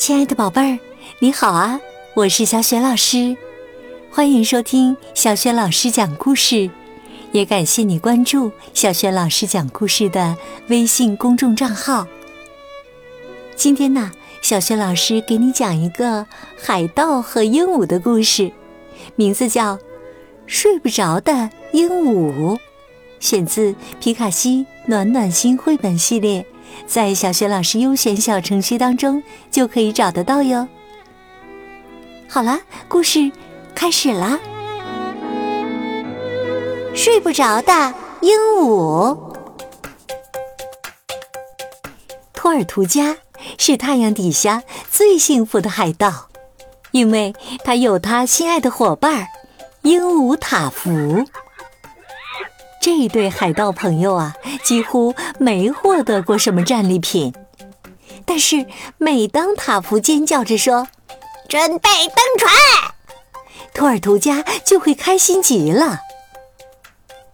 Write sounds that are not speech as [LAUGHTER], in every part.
亲爱的宝贝儿，你好啊！我是小雪老师，欢迎收听小雪老师讲故事，也感谢你关注小雪老师讲故事的微信公众账号。今天呢，小雪老师给你讲一个海盗和鹦鹉的故事，名字叫《睡不着的鹦鹉》，选自皮卡西暖暖心绘本系列。在小学老师优选小程序当中就可以找得到哟。好了，故事开始啦。睡不着的鹦鹉。托尔图加是太阳底下最幸福的海盗，因为他有他心爱的伙伴鹦鹉塔福。这对海盗朋友啊，几乎没获得过什么战利品。但是每当塔福尖叫着说“准备登船”，托尔图加就会开心极了。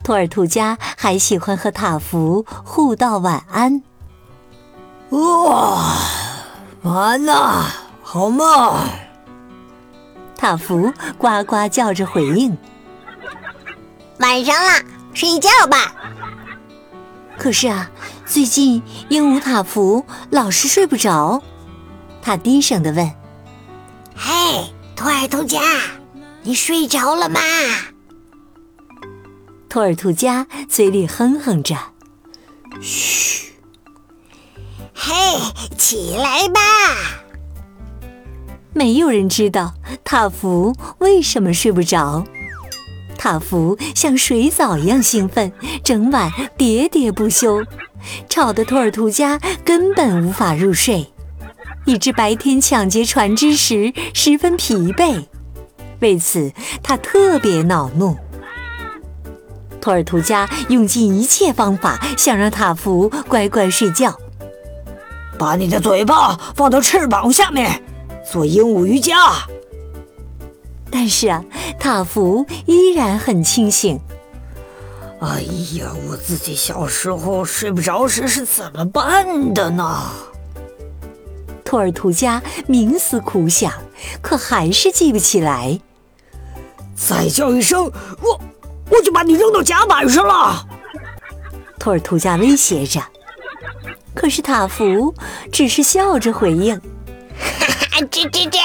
托尔图加还喜欢和塔福互道晚安。哇，晚安呐，好梦。塔福呱呱叫着回应。晚上了。睡觉吧。可是啊，最近鹦鹉塔福老是睡不着。他低声的问：“嘿，托尔图加，你睡着了吗？”托尔图加嘴里哼哼着：“嘘。”嘿，起来吧。没有人知道塔福为什么睡不着。塔福像水藻一样兴奋，整晚喋喋不休，吵得托尔图加根本无法入睡，以致白天抢劫船只时十分疲惫。为此，他特别恼怒。托尔图加用尽一切方法想让塔福乖乖睡觉，把你的嘴巴放到翅膀下面，做鹦鹉瑜伽。但是啊，塔福依然很清醒。哎呀，我自己小时候睡不着时是怎么办的呢？托尔图加冥思苦想，可还是记不起来。再叫一声，我我就把你扔到甲板上了。托尔图加威胁着。可是塔福只是笑着回应：“ [LAUGHS] 哈哈，这这这。”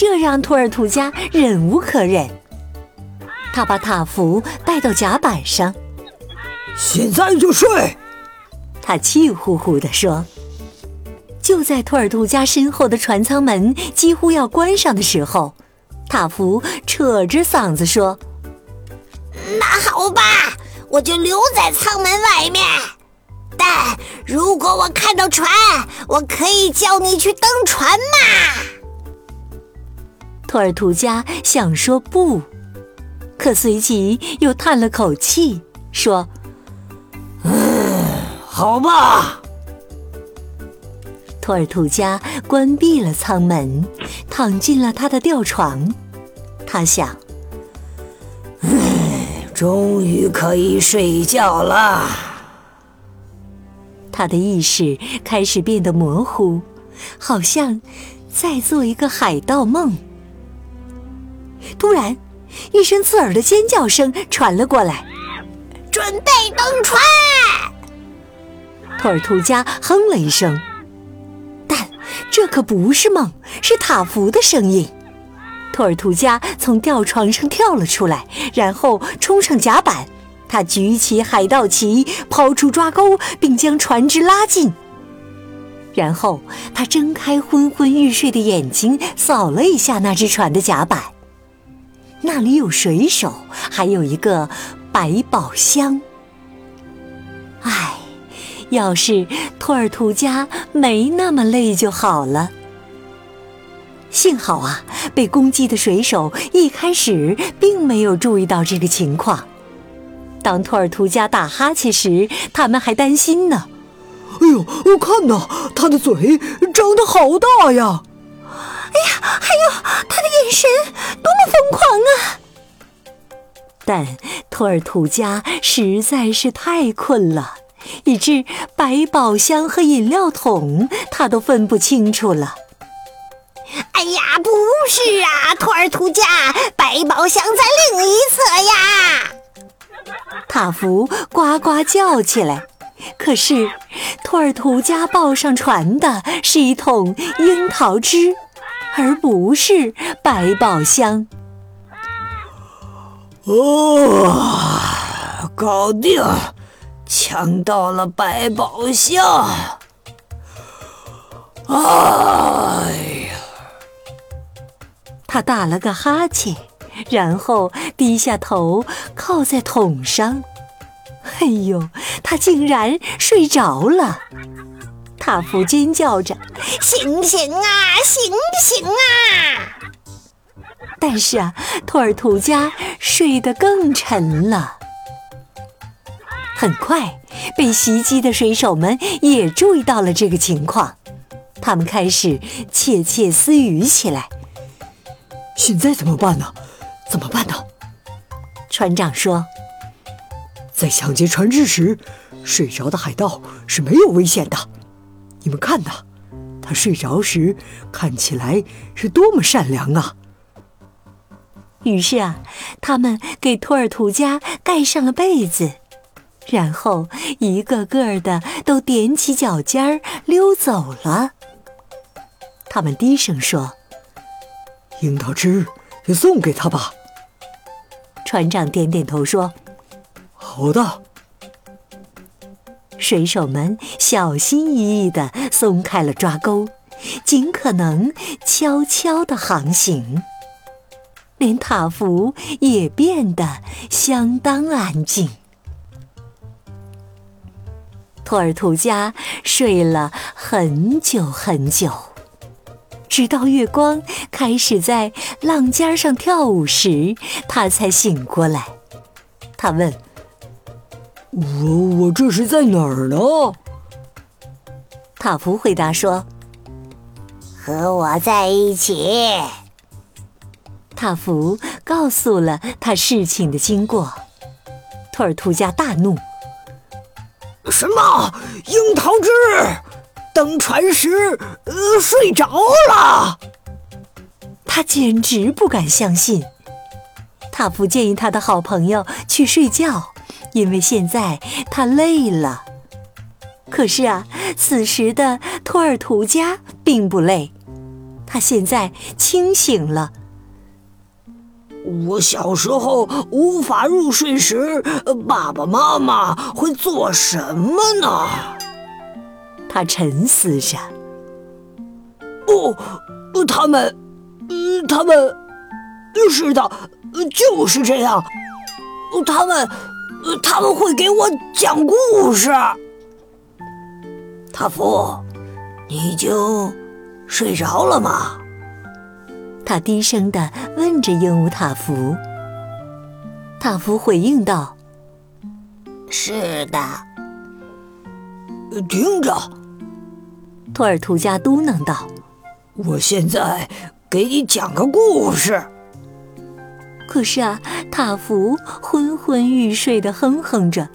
这让托尔图加忍无可忍，他把塔福带到甲板上。现在就睡，他气呼呼地说。就在托尔图加身后的船舱门几乎要关上的时候，塔福扯着嗓子说：“那好吧，我就留在舱门外面。但如果我看到船，我可以叫你去登船嘛。”托尔图加想说不，可随即又叹了口气，说：“嗯，好吧。”托尔图加关闭了舱门，躺进了他的吊床。他想：“嗯，终于可以睡觉了。”他的意识开始变得模糊，好像在做一个海盗梦。突然，一声刺耳的尖叫声传了过来。准备登船！托尔图加哼了一声，但这可不是梦，是塔福的声音。托尔图加从吊床上跳了出来，然后冲上甲板。他举起海盗旗，抛出抓钩，并将船只拉近。然后他睁开昏昏欲睡的眼睛，扫了一下那只船的甲板。那里有水手，还有一个百宝箱。唉，要是托尔图加没那么累就好了。幸好啊，被攻击的水手一开始并没有注意到这个情况。当托尔图加打哈欠时，他们还担心呢。哎呦，我看呐，他的嘴张得好大呀！哎呀，还有他的眼神多么疯狂啊！但托尔图加实在是太困了，以致百宝箱和饮料桶他都分不清楚了。哎呀，不是啊，托尔图加，百宝箱在另一侧呀！塔福呱呱叫起来。可是，托尔图加抱上船的是一桶樱桃汁，而不是百宝箱。哦，搞定，抢到了百宝箱！哎呀，他打了个哈欠，然后低下头靠在桶上。哎呦，他竟然睡着了！塔夫尖叫着：“醒醒啊，醒醒啊！”但是啊，托尔图加睡得更沉了。很快，被袭击的水手们也注意到了这个情况，他们开始窃窃私语起来。现在怎么办呢？怎么办呢？船长说。在抢劫船只时，睡着的海盗是没有危险的。你们看呐，他睡着时看起来是多么善良啊！于是啊，他们给托尔图家盖上了被子，然后一个个的都踮起脚尖儿溜走了。他们低声说：“樱桃汁就送给他吧。”船长点点头说。好的，水手们小心翼翼地松开了抓钩，尽可能悄悄地航行。连塔福也变得相当安静。托尔图加睡了很久很久，直到月光开始在浪尖上跳舞时，他才醒过来。他问。我我这是在哪儿呢？塔福回答说：“和我在一起。”塔福告诉了他事情的经过。托尔图加大怒：“什么樱桃汁？登船时呃睡着了？”他简直不敢相信。塔福建议他的好朋友去睡觉。因为现在他累了，可是啊，此时的托尔图加并不累，他现在清醒了。我小时候无法入睡时，爸爸妈妈会做什么呢？他沉思着。哦，他们，他们，是的，就是这样，他们。他们会给我讲故事。塔夫，你已经睡着了吗？他低声的问着鹦鹉塔夫。塔夫回应道：“是的。”听着，托尔图加嘟囔道：“我现在给你讲个故事。”可是啊，塔福昏昏欲睡的哼哼着。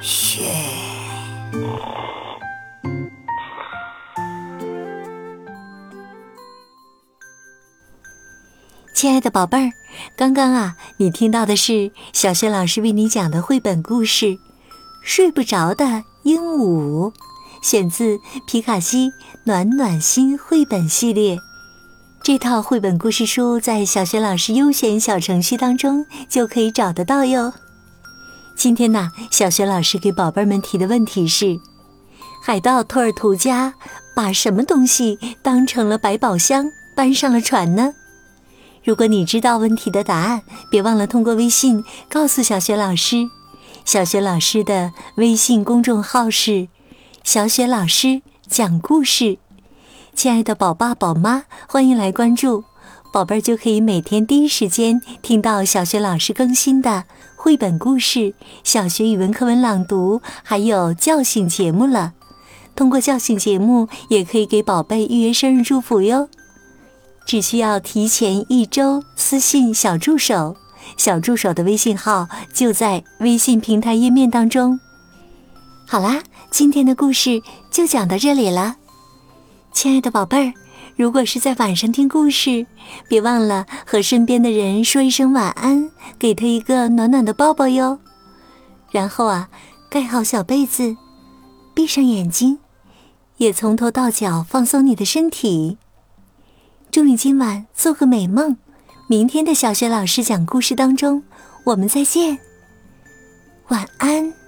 嘘，亲爱的宝贝儿，刚刚啊，你听到的是小学老师为你讲的绘本故事《睡不着的鹦鹉》，选自皮卡西暖暖心绘本系列。这套绘本故事书在小学老师优选小程序当中就可以找得到哟。今天呢，小学老师给宝贝们提的问题是：海盗托尔图加把什么东西当成了百宝箱搬上了船呢？如果你知道问题的答案，别忘了通过微信告诉小学老师。小学老师的微信公众号是“小雪老师讲故事”。亲爱的宝爸宝妈，欢迎来关注，宝贝儿就可以每天第一时间听到小学老师更新的绘本故事、小学语文课文朗读，还有叫醒节目了。通过叫醒节目，也可以给宝贝预约生日祝福哟。只需要提前一周私信小助手，小助手的微信号就在微信平台页面当中。好啦，今天的故事就讲到这里了。亲爱的宝贝儿，如果是在晚上听故事，别忘了和身边的人说一声晚安，给他一个暖暖的抱抱哟。然后啊，盖好小被子，闭上眼睛，也从头到脚放松你的身体。祝你今晚做个美梦，明天的小学老师讲故事当中，我们再见。晚安。